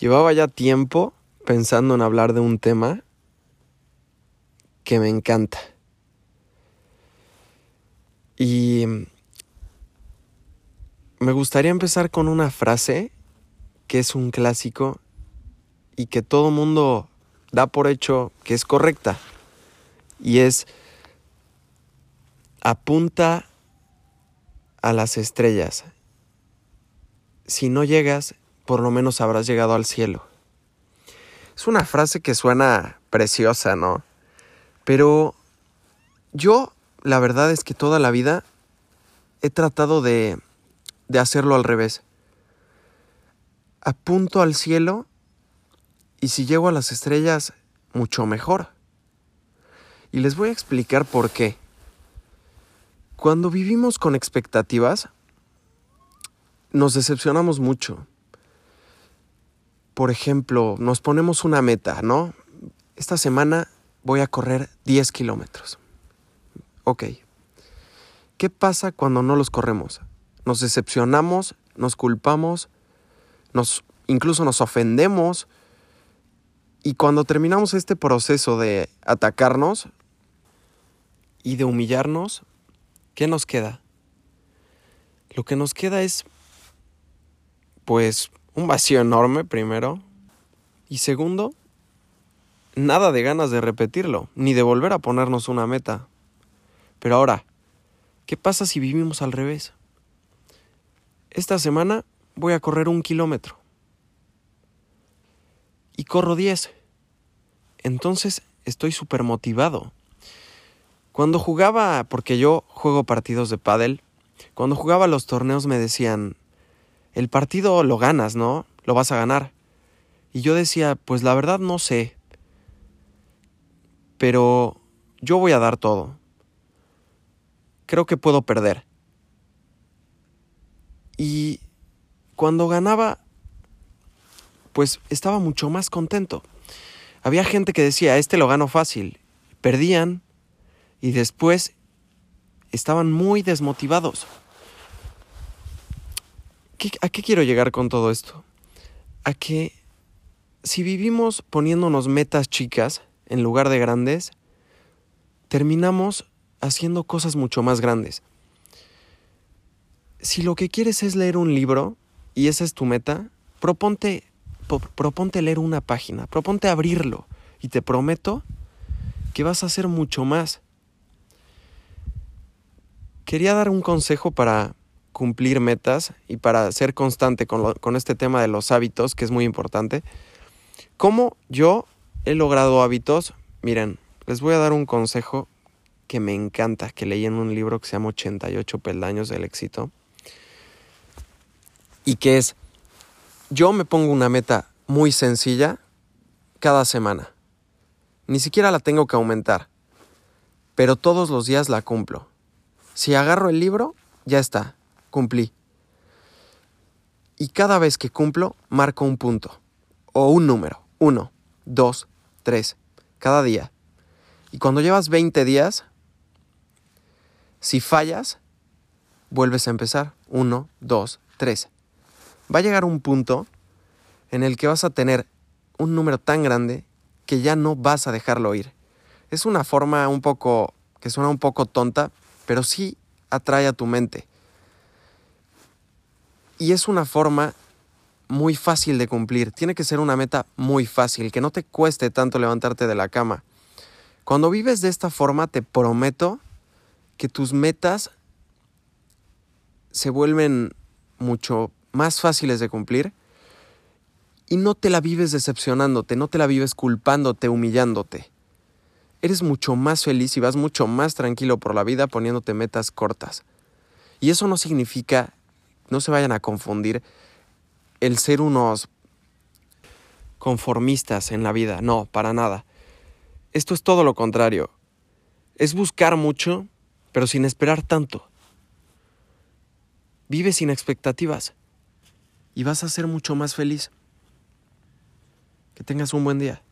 Llevaba ya tiempo pensando en hablar de un tema que me encanta. Y me gustaría empezar con una frase que es un clásico y que todo mundo da por hecho que es correcta. Y es apunta a las estrellas. Si no llegas, por lo menos habrás llegado al cielo. Es una frase que suena preciosa, ¿no? Pero yo, la verdad es que toda la vida he tratado de, de hacerlo al revés. Apunto al cielo y si llego a las estrellas, mucho mejor. Y les voy a explicar por qué. Cuando vivimos con expectativas, nos decepcionamos mucho por ejemplo, nos ponemos una meta, ¿no? Esta semana voy a correr 10 kilómetros. Ok. ¿Qué pasa cuando no los corremos? Nos decepcionamos, nos culpamos, nos, incluso nos ofendemos. Y cuando terminamos este proceso de atacarnos y de humillarnos, ¿qué nos queda? Lo que nos queda es, pues, un vacío enorme, primero. Y segundo, nada de ganas de repetirlo, ni de volver a ponernos una meta. Pero ahora, ¿qué pasa si vivimos al revés? Esta semana voy a correr un kilómetro. Y corro 10. Entonces estoy súper motivado. Cuando jugaba, porque yo juego partidos de pádel, cuando jugaba los torneos me decían, el partido lo ganas, ¿no? Lo vas a ganar. Y yo decía, pues la verdad no sé. Pero yo voy a dar todo. Creo que puedo perder. Y cuando ganaba, pues estaba mucho más contento. Había gente que decía, este lo gano fácil. Perdían y después estaban muy desmotivados. ¿A qué quiero llegar con todo esto? A que si vivimos poniéndonos metas chicas en lugar de grandes, terminamos haciendo cosas mucho más grandes. Si lo que quieres es leer un libro y esa es tu meta, proponte, proponte leer una página, proponte abrirlo y te prometo que vas a hacer mucho más. Quería dar un consejo para cumplir metas y para ser constante con, este tema de los hábitos, que es muy importante. ¿Cómo yo he logrado hábitos? Miren, les voy a dar un consejo que me encanta, que leí en un libro que se llama 88 peldaños del éxito. Y que es, yo me pongo una meta muy sencilla cada semana. Ni siquiera la tengo que aumentar, pero todos los días la cumplo. Si agarro el libro, ya está, cumplí. Y cada vez que cumplo, marco un punto o un número. Uno, dos, tres, cada día. Y cuando llevas 20 días, si fallas, vuelves a empezar. Uno, dos, tres. Va a llegar un punto en el que vas a tener un número tan grande que ya no vas a dejarlo ir. Es una forma un poco que suena un poco tonta, pero sí atrae a tu mente. Y es una forma muy fácil de cumplir. Tiene que ser una meta muy fácil, que no te cueste tanto levantarte de la cama. Cuando vives de esta forma, te prometo que tus metas se vuelven mucho más fáciles de cumplir y no te la vives decepcionándote, no te la vives culpándote, humillándote. Eres mucho más feliz y vas mucho más tranquilo por la vida poniéndote metas cortas. Y eso no significa no se vayan a confundir el ser unos conformistas en la vida. No, para nada. Esto es todo lo contrario. Es buscar mucho, pero sin esperar tanto. Vive sin expectativas y vas a ser mucho más feliz. Que tengas un buen día.